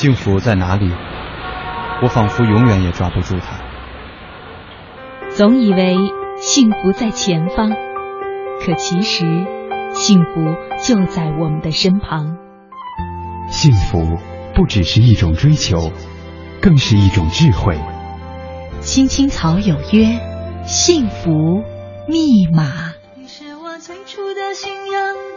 幸福在哪里？我仿佛永远也抓不住它。总以为幸福在前方，可其实幸福就在我们的身旁。幸福不只是一种追求，更是一种智慧。青青草有约，幸福密码。你是我最初的信仰，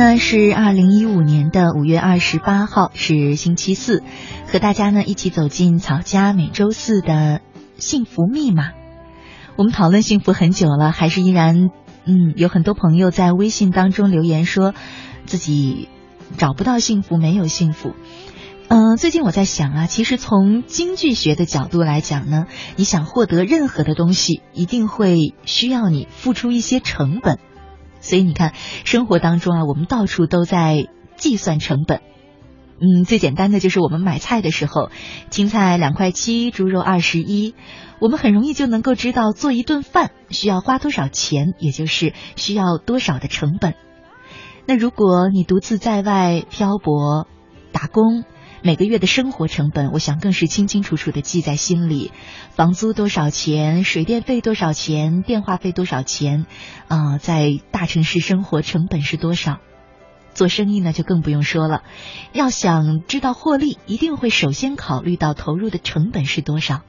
呢是二零一五年的五月二十八号，是星期四，和大家呢一起走进草家每周四的幸福密码。我们讨论幸福很久了，还是依然嗯有很多朋友在微信当中留言说自己找不到幸福，没有幸福。嗯，最近我在想啊，其实从经济学的角度来讲呢，你想获得任何的东西，一定会需要你付出一些成本。所以你看，生活当中啊，我们到处都在计算成本。嗯，最简单的就是我们买菜的时候，青菜两块七，猪肉二十一，我们很容易就能够知道做一顿饭需要花多少钱，也就是需要多少的成本。那如果你独自在外漂泊打工，每个月的生活成本，我想更是清清楚楚的记在心里。房租多少钱？水电费多少钱？电话费多少钱？啊，在大城市生活成本是多少？做生意呢，就更不用说了。要想知道获利，一定会首先考虑到投入的成本是多少。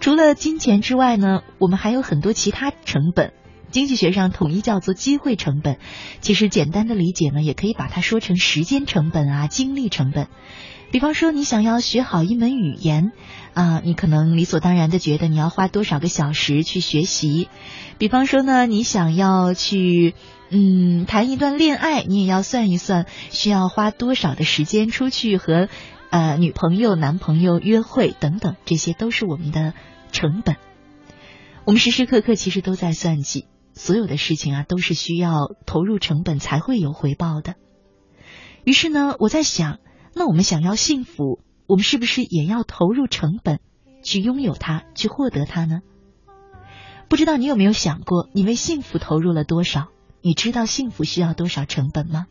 除了金钱之外呢，我们还有很多其他成本。经济学上统一叫做机会成本，其实简单的理解呢，也可以把它说成时间成本啊、精力成本。比方说，你想要学好一门语言啊，你可能理所当然的觉得你要花多少个小时去学习。比方说呢，你想要去嗯谈一段恋爱，你也要算一算需要花多少的时间出去和呃女朋友、男朋友约会等等，这些都是我们的成本。我们时时刻刻其实都在算计。所有的事情啊，都是需要投入成本才会有回报的。于是呢，我在想，那我们想要幸福，我们是不是也要投入成本去拥有它，去获得它呢？不知道你有没有想过，你为幸福投入了多少？你知道幸福需要多少成本吗？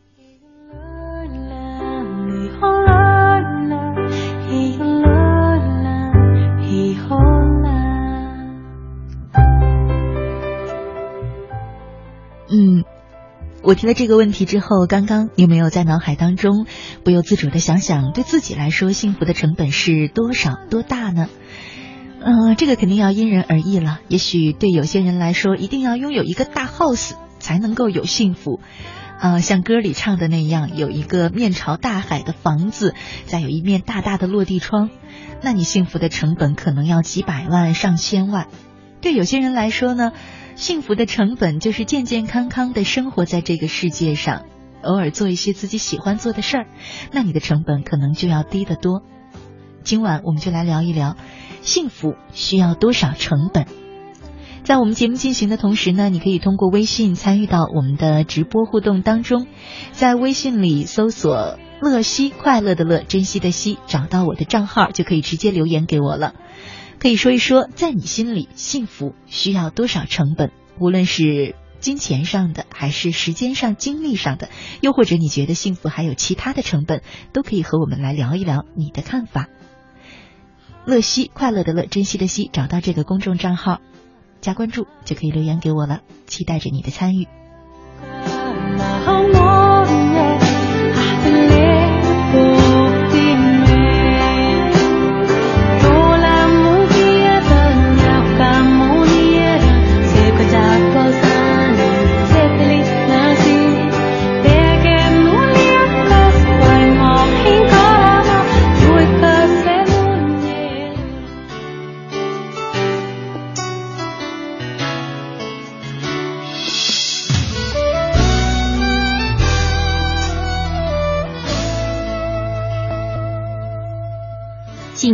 我提了这个问题之后，刚刚有没有在脑海当中不由自主的想想，对自己来说幸福的成本是多少多大呢？嗯，这个肯定要因人而异了。也许对有些人来说，一定要拥有一个大 house 才能够有幸福。啊，像歌里唱的那样，有一个面朝大海的房子，再有一面大大的落地窗，那你幸福的成本可能要几百万、上千万。对有些人来说呢，幸福的成本就是健健康康的生活在这个世界上，偶尔做一些自己喜欢做的事儿，那你的成本可能就要低得多。今晚我们就来聊一聊，幸福需要多少成本。在我们节目进行的同时呢，你可以通过微信参与到我们的直播互动当中，在微信里搜索“乐西”，快乐的乐，珍惜的惜，找到我的账号就可以直接留言给我了。可以说一说，在你心里，幸福需要多少成本？无论是金钱上的，还是时间上、精力上的，又或者你觉得幸福还有其他的成本，都可以和我们来聊一聊你的看法。乐西，快乐的乐，珍惜的惜，找到这个公众账号。加关注就可以留言给我了，期待着你的参与。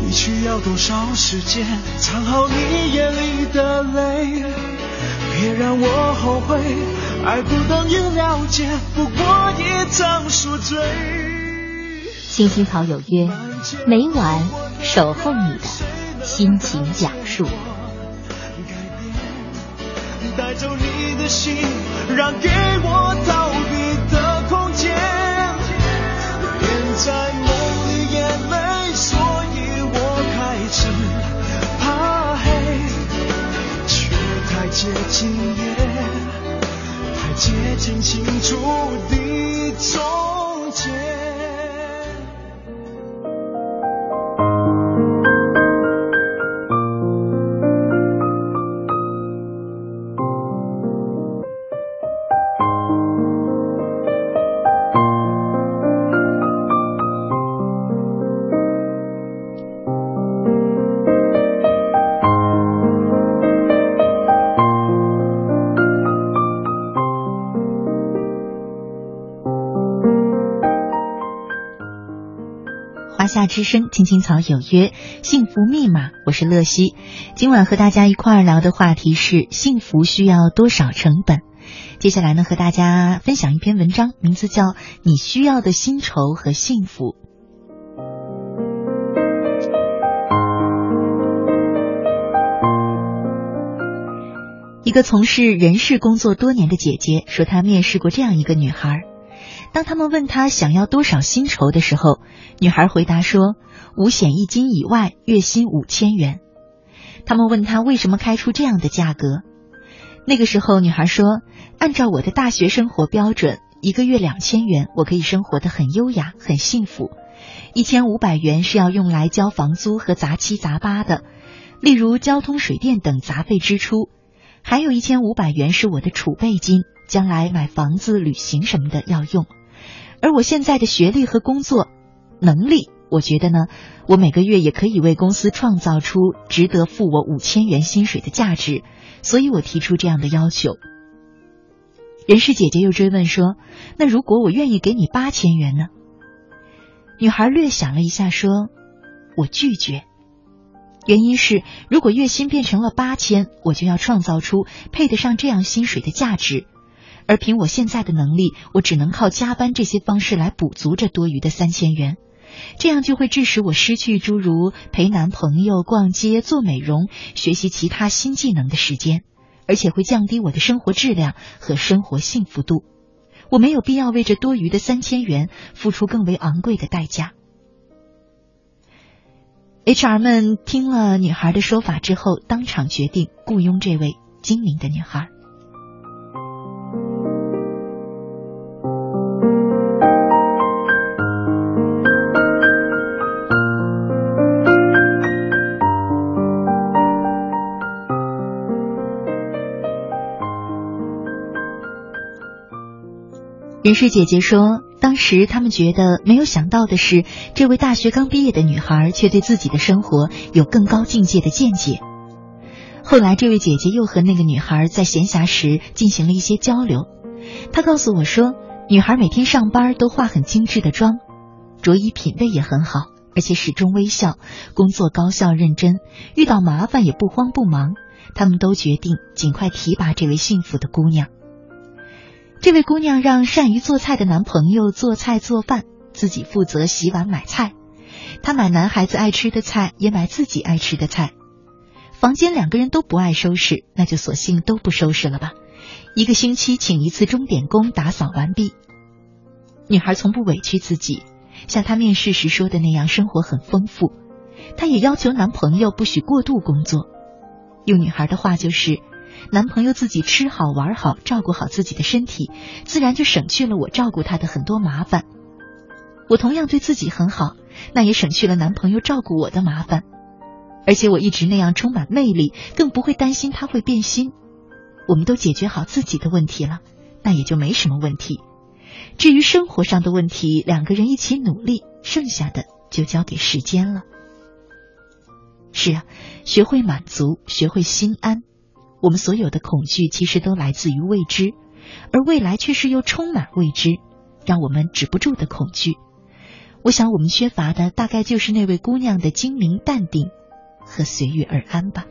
你需要多少时间藏好你眼里的泪？别让我后悔，爱不等于了解，不过一场宿醉。青青草有约，每晚守候你的心情讲述。带走你的心，让给我逃避的空间。连在接近夜，太接近清楚的终结。之声，青青草有约，幸福密码，我是乐西。今晚和大家一块儿聊的话题是幸福需要多少成本？接下来呢，和大家分享一篇文章，名字叫《你需要的薪酬和幸福》。一个从事人事工作多年的姐姐说，她面试过这样一个女孩。当他们问他想要多少薪酬的时候，女孩回答说：“五险一金以外，月薪五千元。”他们问他为什么开出这样的价格，那个时候女孩说：“按照我的大学生活标准，一个月两千元，我可以生活的很优雅、很幸福。一千五百元是要用来交房租和杂七杂八的，例如交通、水电等杂费支出，还有一千五百元是我的储备金，将来买房子、旅行什么的要用。而我现在的学历和工作。”能力，我觉得呢，我每个月也可以为公司创造出值得付我五千元薪水的价值，所以我提出这样的要求。人事姐姐又追问说：“那如果我愿意给你八千元呢？”女孩略想了一下说：“我拒绝。原因是，如果月薪变成了八千，我就要创造出配得上这样薪水的价值，而凭我现在的能力，我只能靠加班这些方式来补足这多余的三千元。”这样就会致使我失去诸如陪男朋友逛街、做美容、学习其他新技能的时间，而且会降低我的生活质量和生活幸福度。我没有必要为这多余的三千元付出更为昂贵的代价。HR 们听了女孩的说法之后，当场决定雇佣这位精明的女孩。人事姐姐说，当时他们觉得没有想到的是，这位大学刚毕业的女孩却对自己的生活有更高境界的见解。后来，这位姐姐又和那个女孩在闲暇时进行了一些交流。她告诉我说，女孩每天上班都化很精致的妆，着衣品味也很好，而且始终微笑，工作高效认真，遇到麻烦也不慌不忙。他们都决定尽快提拔这位幸福的姑娘。这位姑娘让善于做菜的男朋友做菜做饭，自己负责洗碗买菜。她买男孩子爱吃的菜，也买自己爱吃的菜。房间两个人都不爱收拾，那就索性都不收拾了吧。一个星期请一次钟点工打扫完毕。女孩从不委屈自己，像她面试时说的那样，生活很丰富。她也要求男朋友不许过度工作。用女孩的话就是。男朋友自己吃好玩好，照顾好自己的身体，自然就省去了我照顾他的很多麻烦。我同样对自己很好，那也省去了男朋友照顾我的麻烦。而且我一直那样充满魅力，更不会担心他会变心。我们都解决好自己的问题了，那也就没什么问题。至于生活上的问题，两个人一起努力，剩下的就交给时间了。是啊，学会满足，学会心安。我们所有的恐惧其实都来自于未知，而未来却是又充满未知，让我们止不住的恐惧。我想，我们缺乏的大概就是那位姑娘的精明淡定和随遇而安吧。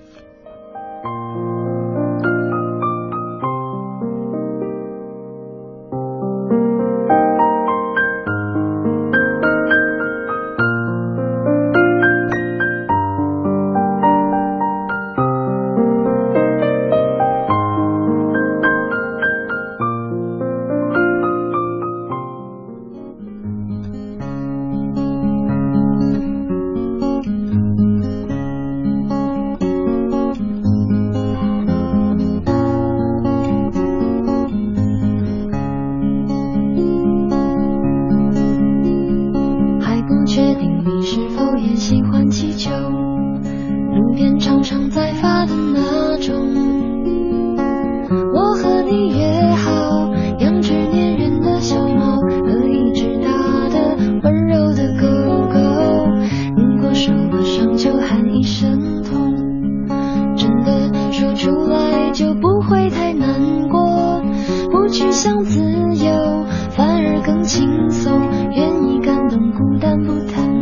就不会太难过。不去想自由，反而更轻松，愿意感动孤单不疼。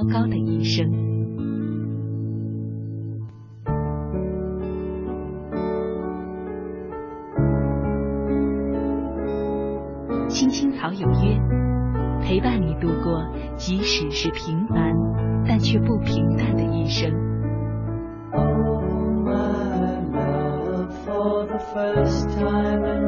糟糕的一生。青青草有约，陪伴你度过，即使是平凡，但却不平淡的一生。all my love for the first time。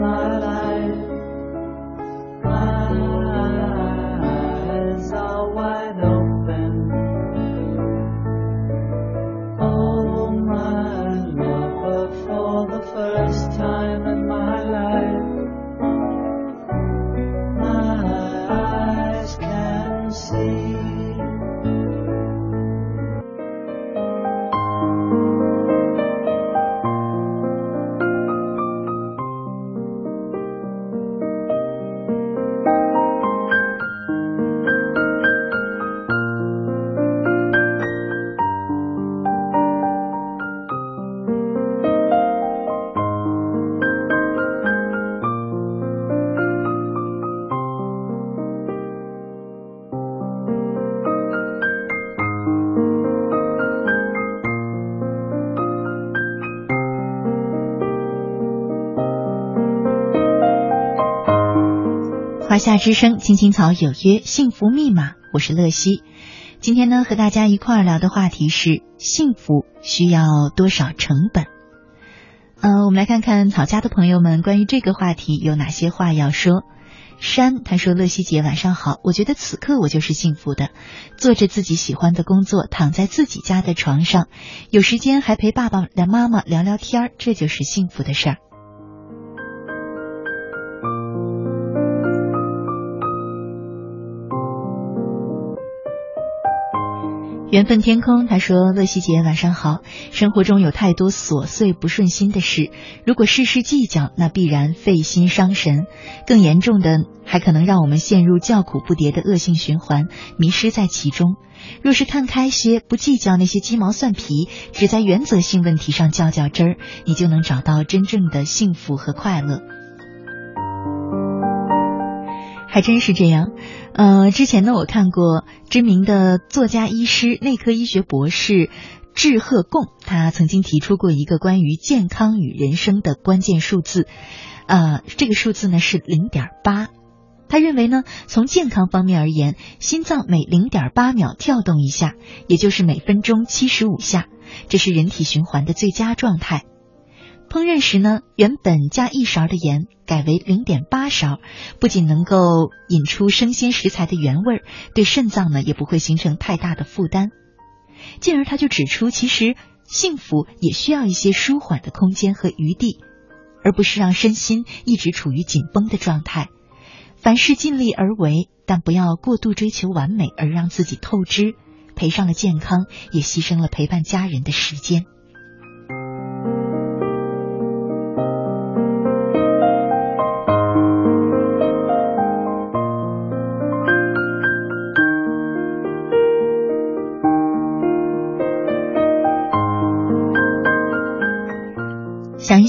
夏之声，青青草有约，幸福密码，我是乐西。今天呢，和大家一块儿聊的话题是幸福需要多少成本？呃，我们来看看草家的朋友们关于这个话题有哪些话要说。山他说：“乐西姐晚上好，我觉得此刻我就是幸福的，做着自己喜欢的工作，躺在自己家的床上，有时间还陪爸爸的妈妈聊聊天儿，这就是幸福的事儿。”缘分天空，他说：“乐西姐晚上好。生活中有太多琐碎不顺心的事，如果事事计较，那必然费心伤神。更严重的，还可能让我们陷入叫苦不迭的恶性循环，迷失在其中。若是看开些，不计较那些鸡毛蒜皮，只在原则性问题上较较真儿，你就能找到真正的幸福和快乐。”还真是这样，呃，之前呢，我看过知名的作家、医师、内科医学博士智贺贡，他曾经提出过一个关于健康与人生的关键数字，呃，这个数字呢是零点八。他认为呢，从健康方面而言，心脏每零点八秒跳动一下，也就是每分钟七十五下，这是人体循环的最佳状态。烹饪时呢，原本加一勺的盐改为零点八勺，不仅能够引出生鲜食材的原味，对肾脏呢也不会形成太大的负担。进而他就指出，其实幸福也需要一些舒缓的空间和余地，而不是让身心一直处于紧绷的状态。凡事尽力而为，但不要过度追求完美而让自己透支，赔上了健康，也牺牲了陪伴家人的时间。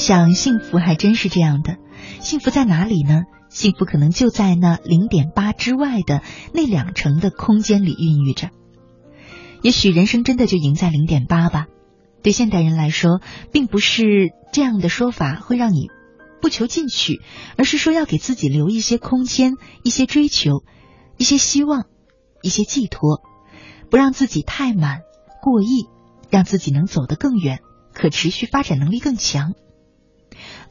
想，幸福还真是这样的。幸福在哪里呢？幸福可能就在那零点八之外的那两成的空间里孕育着。也许人生真的就赢在零点八吧。对现代人来说，并不是这样的说法会让你不求进取，而是说要给自己留一些空间、一些追求、一些希望、一些寄托，不让自己太满、过亿，让自己能走得更远，可持续发展能力更强。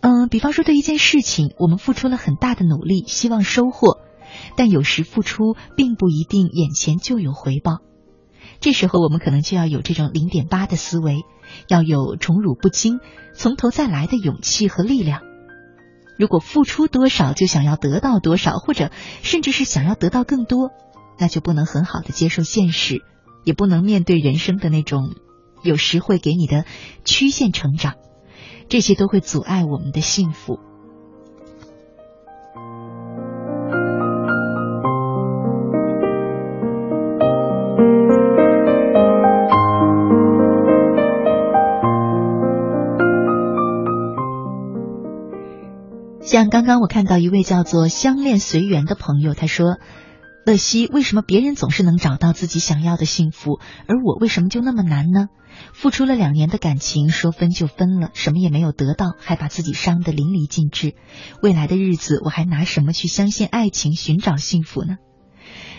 嗯，比方说对一件事情，我们付出了很大的努力，希望收获，但有时付出并不一定眼前就有回报。这时候我们可能就要有这种零点八的思维，要有宠辱不惊、从头再来的勇气和力量。如果付出多少就想要得到多少，或者甚至是想要得到更多，那就不能很好的接受现实，也不能面对人生的那种有时会给你的曲线成长。这些都会阻碍我们的幸福。像刚刚我看到一位叫做相恋随缘的朋友他说乐西，为什么别人总是能找到自己想要的幸福，而我为什么就那么难呢？付出了两年的感情，说分就分了，什么也没有得到，还把自己伤得淋漓尽致。未来的日子，我还拿什么去相信爱情，寻找幸福呢？”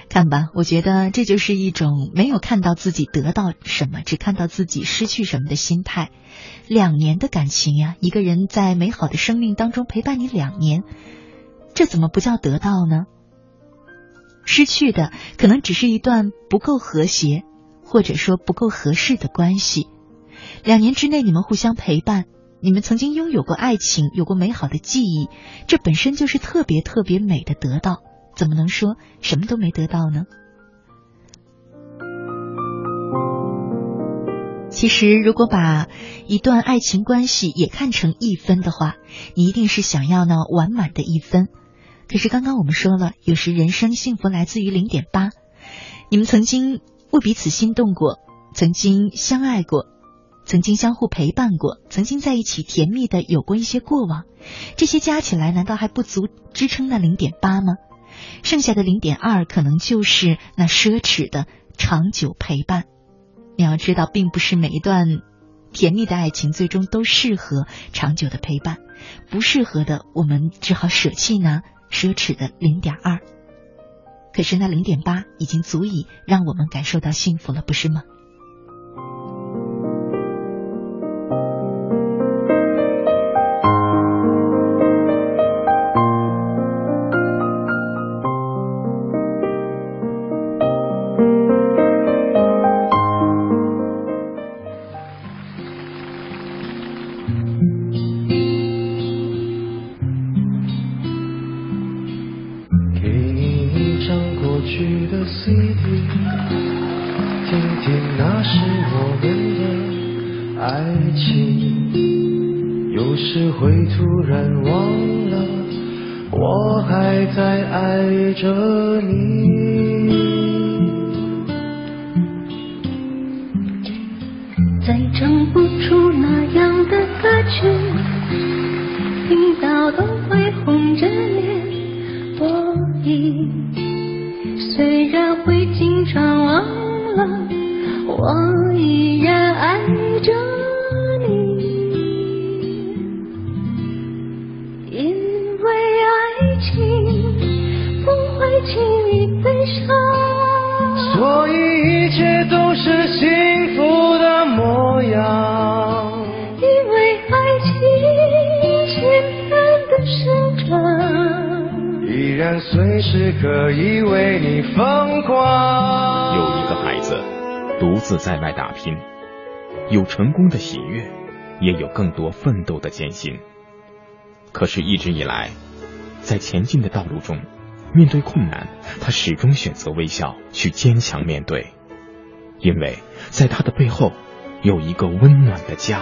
看吧，我觉得这就是一种没有看到自己得到什么，只看到自己失去什么的心态。两年的感情呀，一个人在美好的生命当中陪伴你两年，这怎么不叫得到呢？失去的可能只是一段不够和谐，或者说不够合适的关系。两年之内你们互相陪伴，你们曾经拥有过爱情，有过美好的记忆，这本身就是特别特别美的得到。怎么能说什么都没得到呢？其实，如果把一段爱情关系也看成一分的话，你一定是想要那完满的一分。可是刚刚我们说了，有时人生幸福来自于零点八。你们曾经为彼此心动过，曾经相爱过，曾经相互陪伴过，曾经在一起甜蜜的有过一些过往，这些加起来，难道还不足支撑那零点八吗？剩下的零点二，可能就是那奢侈的长久陪伴。你要知道，并不是每一段甜蜜的爱情最终都适合长久的陪伴，不适合的，我们只好舍弃呢奢侈的零点二。可是那零点八已经足以让我们感受到幸福了，不是吗？随时可以为你疯狂。有一个孩子独自在外打拼，有成功的喜悦，也有更多奋斗的艰辛，可是，一直以来，在前进的道路中，面对困难，他始终选择微笑，去坚强面对，因为在他的背后，有一个温暖的家。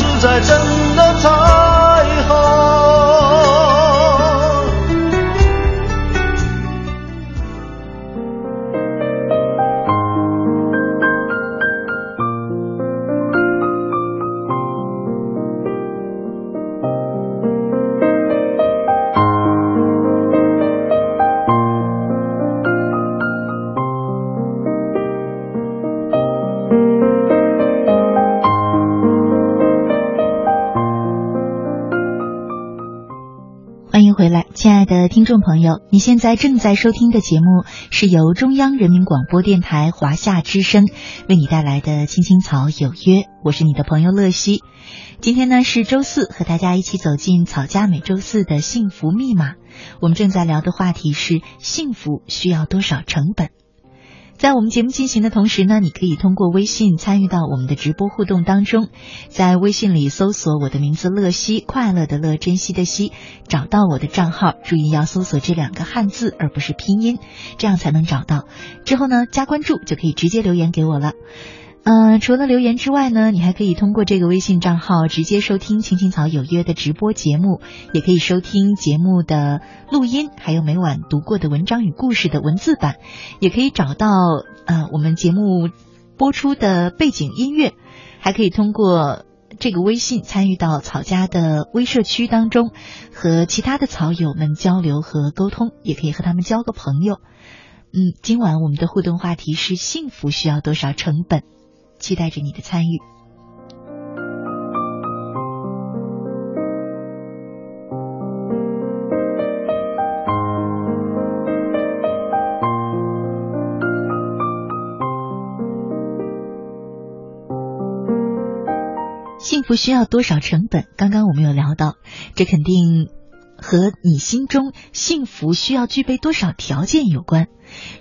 在真的太好。的听众朋友，你现在正在收听的节目是由中央人民广播电台华夏之声为你带来的《青青草有约》，我是你的朋友乐西。今天呢是周四，和大家一起走进草家每周四的幸福密码。我们正在聊的话题是幸福需要多少成本。在我们节目进行的同时呢，你可以通过微信参与到我们的直播互动当中，在微信里搜索我的名字乐西，快乐的乐，珍惜的惜，找到我的账号，注意要搜索这两个汉字，而不是拼音，这样才能找到。之后呢，加关注就可以直接留言给我了。嗯，除了留言之外呢，你还可以通过这个微信账号直接收听《青青草有约》的直播节目，也可以收听节目的录音，还有每晚读过的文章与故事的文字版，也可以找到呃我们节目播出的背景音乐，还可以通过这个微信参与到草家的微社区当中，和其他的草友们交流和沟通，也可以和他们交个朋友。嗯，今晚我们的互动话题是：幸福需要多少成本？期待着你的参与。幸福需要多少成本？刚刚我们有聊到，这肯定和你心中幸福需要具备多少条件有关。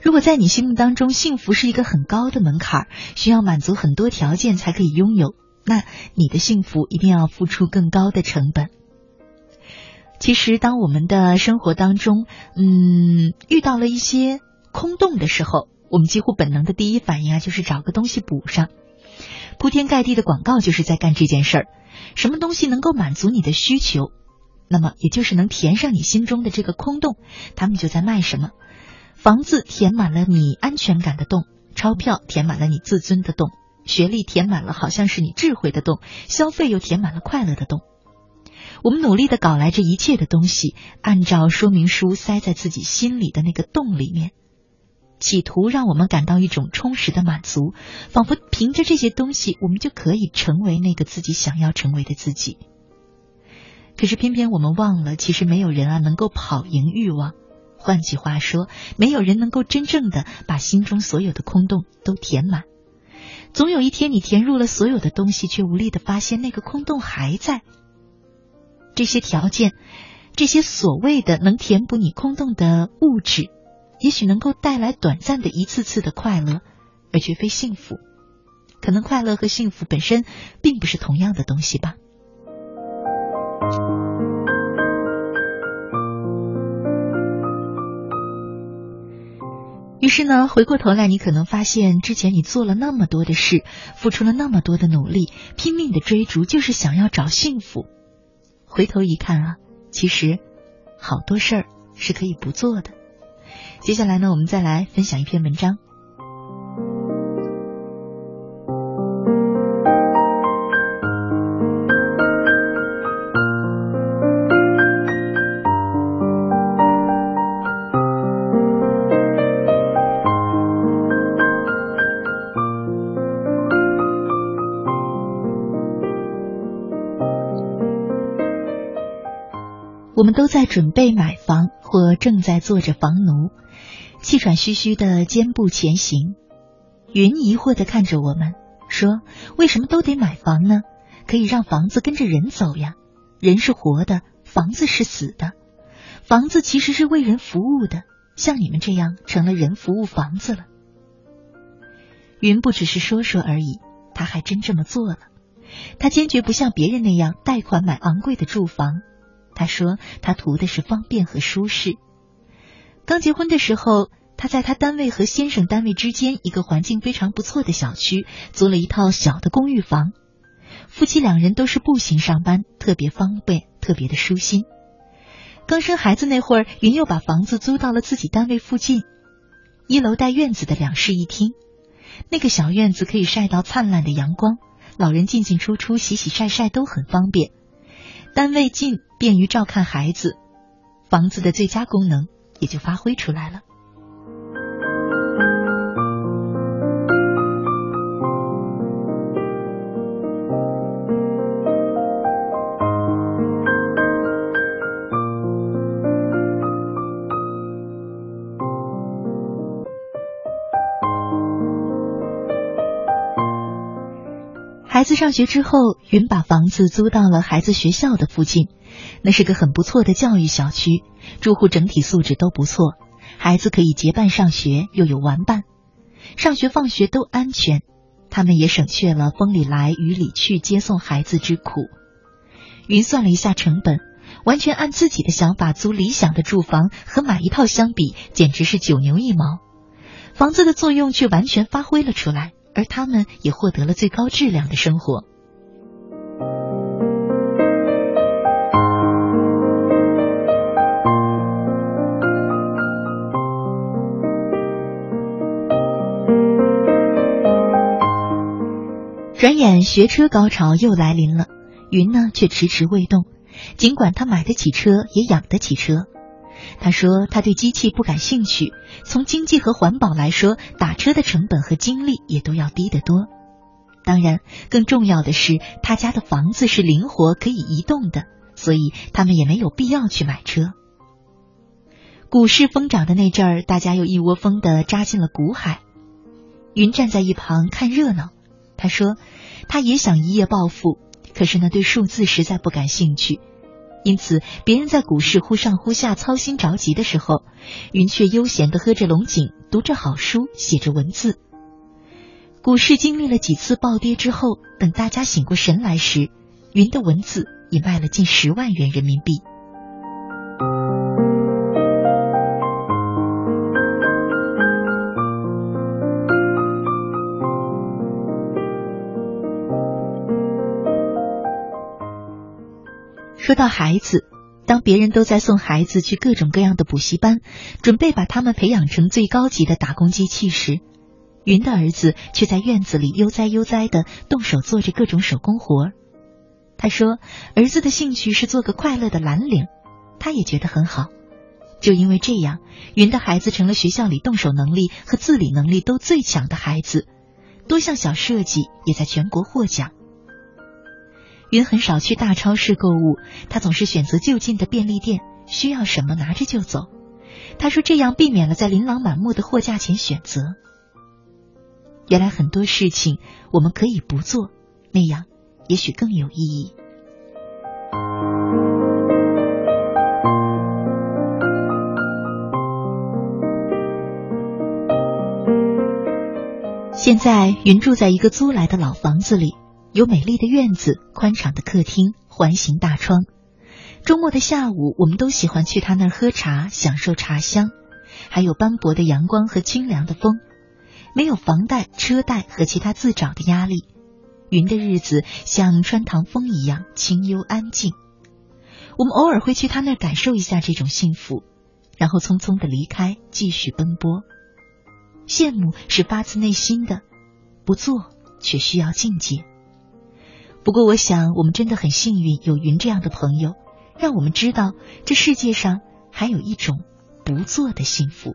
如果在你心目当中，幸福是一个很高的门槛，需要满足很多条件才可以拥有，那你的幸福一定要付出更高的成本。其实，当我们的生活当中，嗯，遇到了一些空洞的时候，我们几乎本能的第一反应啊，就是找个东西补上。铺天盖地的广告就是在干这件事儿。什么东西能够满足你的需求，那么也就是能填上你心中的这个空洞，他们就在卖什么。房子填满了你安全感的洞，钞票填满了你自尊的洞，学历填满了好像是你智慧的洞，消费又填满了快乐的洞。我们努力的搞来这一切的东西，按照说明书塞在自己心里的那个洞里面，企图让我们感到一种充实的满足，仿佛凭着这些东西，我们就可以成为那个自己想要成为的自己。可是偏偏我们忘了，其实没有人啊能够跑赢欲望。换句话说，没有人能够真正的把心中所有的空洞都填满。总有一天，你填入了所有的东西，却无力的发现那个空洞还在。这些条件，这些所谓的能填补你空洞的物质，也许能够带来短暂的一次次的快乐，而绝非幸福。可能快乐和幸福本身并不是同样的东西吧。是呢，回过头来，你可能发现，之前你做了那么多的事，付出了那么多的努力，拼命的追逐，就是想要找幸福。回头一看啊，其实好多事儿是可以不做的。接下来呢，我们再来分享一篇文章。我们都在准备买房，或正在做着房奴，气喘吁吁的肩步前行。云疑惑的看着我们，说：“为什么都得买房呢？可以让房子跟着人走呀。人是活的，房子是死的。房子其实是为人服务的，像你们这样成了人服务房子了。”云不只是说说而已，他还真这么做了。他坚决不像别人那样贷款买昂贵的住房。他说：“他图的是方便和舒适。刚结婚的时候，他在他单位和先生单位之间一个环境非常不错的小区租了一套小的公寓房。夫妻两人都是步行上班，特别方便，特别的舒心。刚生孩子那会儿，云又把房子租到了自己单位附近，一楼带院子的两室一厅。那个小院子可以晒到灿烂的阳光，老人进进出出、洗洗晒晒都很方便。单位近，便于照看孩子，房子的最佳功能也就发挥出来了。子上学之后，云把房子租到了孩子学校的附近，那是个很不错的教育小区，住户整体素质都不错，孩子可以结伴上学，又有玩伴，上学放学都安全，他们也省去了风里来雨里去接送孩子之苦。云算了一下成本，完全按自己的想法租理想的住房和买一套相比，简直是九牛一毛，房子的作用却完全发挥了出来。而他们也获得了最高质量的生活。转眼学车高潮又来临了，云呢却迟迟未动。尽管他买得起车，也养得起车。他说他对机器不感兴趣，从经济和环保来说，打车的成本和精力也都要低得多。当然，更重要的是他家的房子是灵活可以移动的，所以他们也没有必要去买车。股市疯涨的那阵儿，大家又一窝蜂的扎进了股海。云站在一旁看热闹，他说他也想一夜暴富，可是呢，对数字实在不感兴趣。因此，别人在股市忽上忽下、操心着急的时候，云却悠闲地喝着龙井，读着好书，写着文字。股市经历了几次暴跌之后，等大家醒过神来时，云的文字已卖了近十万元人民币。说到孩子，当别人都在送孩子去各种各样的补习班，准备把他们培养成最高级的打工机器时，云的儿子却在院子里悠哉悠哉的动手做着各种手工活。他说，儿子的兴趣是做个快乐的蓝领，他也觉得很好。就因为这样，云的孩子成了学校里动手能力和自理能力都最强的孩子，多项小设计也在全国获奖。云很少去大超市购物，他总是选择就近的便利店，需要什么拿着就走。他说这样避免了在琳琅满目的货架前选择。原来很多事情我们可以不做，那样也许更有意义。现在云住在一个租来的老房子里。有美丽的院子、宽敞的客厅、环形大窗。周末的下午，我们都喜欢去他那儿喝茶，享受茶香，还有斑驳的阳光和清凉的风。没有房贷、车贷和其他自找的压力，云的日子像穿堂风一样清幽安静。我们偶尔会去他那儿感受一下这种幸福，然后匆匆的离开，继续奔波。羡慕是发自内心的，不做却需要境界。不过，我想我们真的很幸运，有云这样的朋友，让我们知道这世界上还有一种不做的幸福。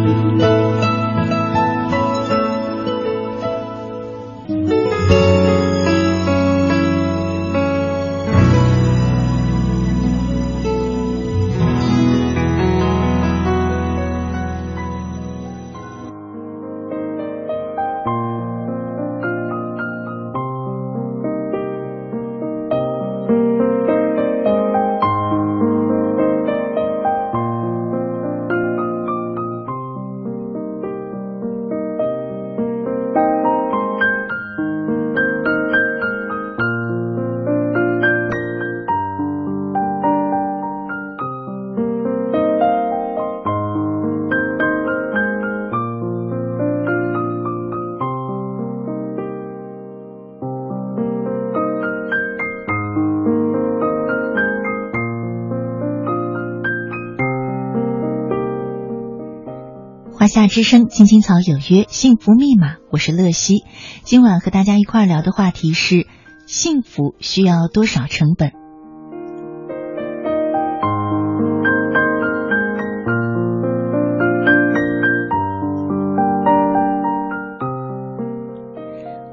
夏之声，青青草有约，幸福密码，我是乐西。今晚和大家一块聊的话题是：幸福需要多少成本？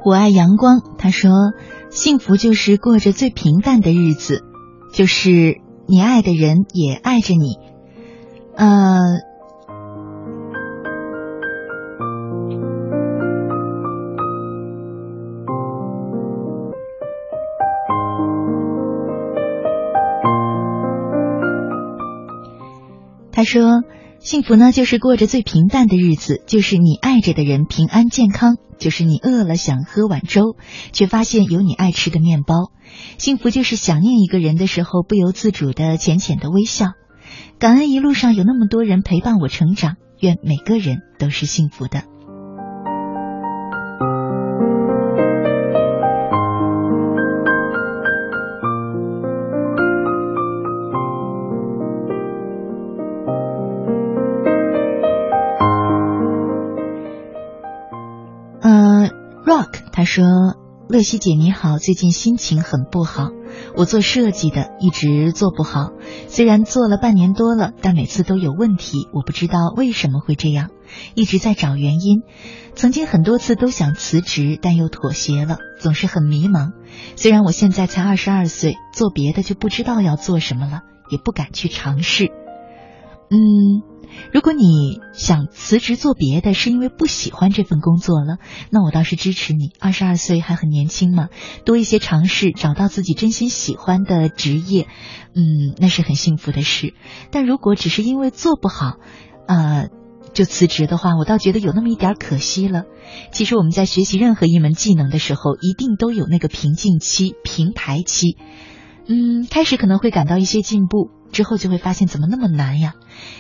我爱阳光，他说，幸福就是过着最平淡的日子，就是你爱的人也爱着你，呃。他说：“幸福呢，就是过着最平淡的日子，就是你爱着的人平安健康，就是你饿了想喝碗粥，却发现有你爱吃的面包。幸福就是想念一个人的时候，不由自主的浅浅的微笑。感恩一路上有那么多人陪伴我成长，愿每个人都是幸福的。” Rock，他说：“乐西姐你好，最近心情很不好。我做设计的，一直做不好。虽然做了半年多了，但每次都有问题。我不知道为什么会这样，一直在找原因。曾经很多次都想辞职，但又妥协了，总是很迷茫。虽然我现在才二十二岁，做别的就不知道要做什么了，也不敢去尝试。嗯。”如果你想辞职做别的，是因为不喜欢这份工作了，那我倒是支持你。二十二岁还很年轻嘛，多一些尝试，找到自己真心喜欢的职业，嗯，那是很幸福的事。但如果只是因为做不好，呃，就辞职的话，我倒觉得有那么一点可惜了。其实我们在学习任何一门技能的时候，一定都有那个瓶颈期、平台期。嗯，开始可能会感到一些进步，之后就会发现怎么那么难呀？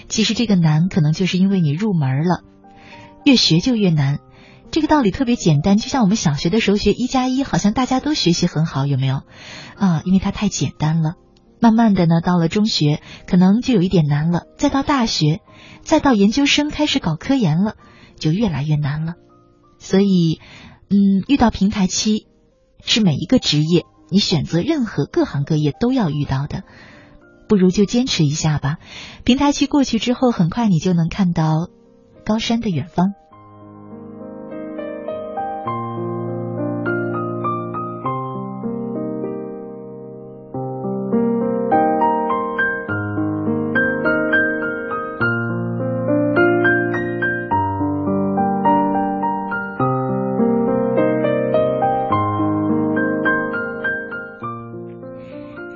其实这个难可能就是因为你入门了。越学就越难。这个道理特别简单，就像我们小学的时候学一加一，好像大家都学习很好，有没有？啊，因为它太简单了。慢慢的呢，到了中学可能就有一点难了，再到大学，再到研究生开始搞科研了，就越来越难了。所以，嗯，遇到平台期是每一个职业，你选择任何各行各业都要遇到的，不如就坚持一下吧。平台期过去之后，很快你就能看到高山的远方。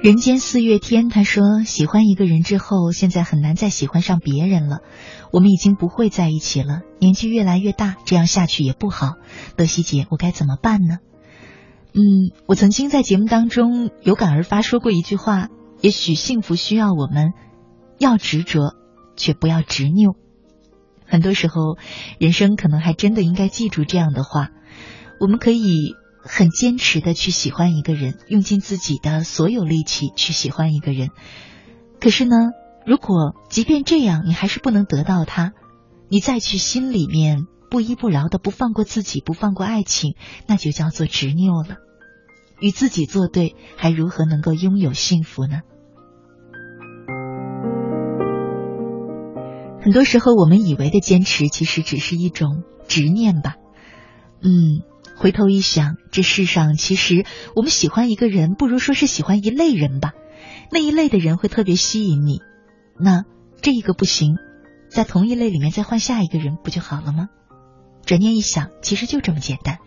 人间四月天，他说喜欢一个人之后，现在很难再喜欢上别人了。我们已经不会在一起了，年纪越来越大，这样下去也不好。乐西姐，我该怎么办呢？嗯，我曾经在节目当中有感而发说过一句话：也许幸福需要我们要执着，却不要执拗。很多时候，人生可能还真的应该记住这样的话。我们可以。很坚持的去喜欢一个人，用尽自己的所有力气去喜欢一个人。可是呢，如果即便这样你还是不能得到他，你再去心里面不依不饶的不放过自己，不放过爱情，那就叫做执拗了。与自己作对，还如何能够拥有幸福呢？很多时候，我们以为的坚持，其实只是一种执念吧。嗯。回头一想，这世上其实我们喜欢一个人，不如说是喜欢一类人吧。那一类的人会特别吸引你。那这一个不行，在同一类里面再换下一个人不就好了吗？转念一想，其实就这么简单。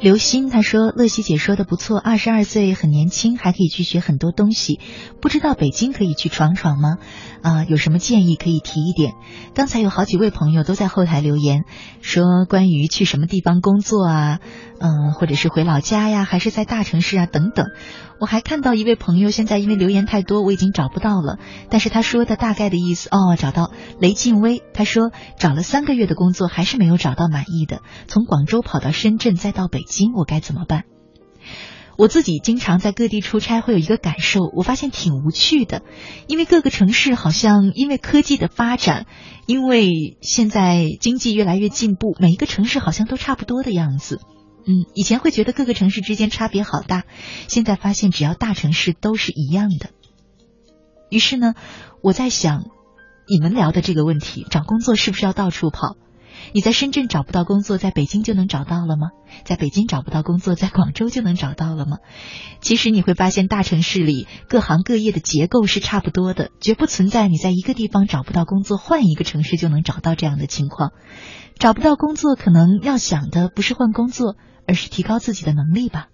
刘鑫他说：“乐西姐说的不错，二十二岁很年轻，还可以去学很多东西。不知道北京可以去闯闯吗？啊，有什么建议可以提一点？刚才有好几位朋友都在后台留言，说关于去什么地方工作啊，嗯，或者是回老家呀，还是在大城市啊等等。我还看到一位朋友，现在因为留言太多，我已经找不到了。但是他说的大概的意思，哦，找到雷静威，他说找了三个月的工作，还是没有找到满意的，从广州跑到深圳，再到北。”京，我该怎么办？我自己经常在各地出差，会有一个感受，我发现挺无趣的，因为各个城市好像因为科技的发展，因为现在经济越来越进步，每一个城市好像都差不多的样子。嗯，以前会觉得各个城市之间差别好大，现在发现只要大城市都是一样的。于是呢，我在想，你们聊的这个问题，找工作是不是要到处跑？你在深圳找不到工作，在北京就能找到了吗？在北京找不到工作，在广州就能找到了吗？其实你会发现，大城市里各行各业的结构是差不多的，绝不存在你在一个地方找不到工作，换一个城市就能找到这样的情况。找不到工作，可能要想的不是换工作，而是提高自己的能力吧。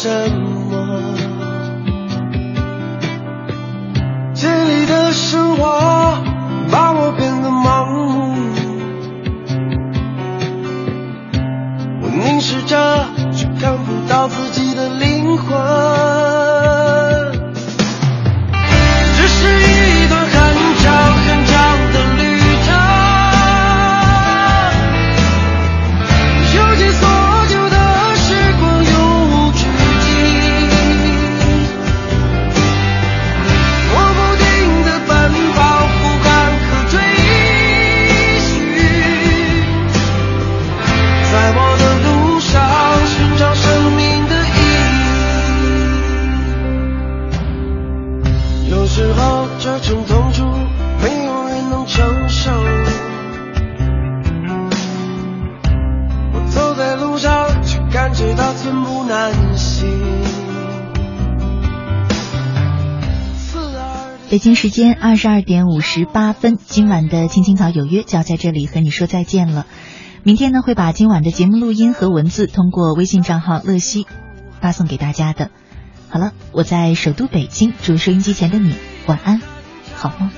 什京时间二十二点五十八分，今晚的青青草有约就要在这里和你说再见了。明天呢会把今晚的节目录音和文字通过微信账号乐西发送给大家的。好了，我在首都北京，祝收音机前的你晚安，好梦。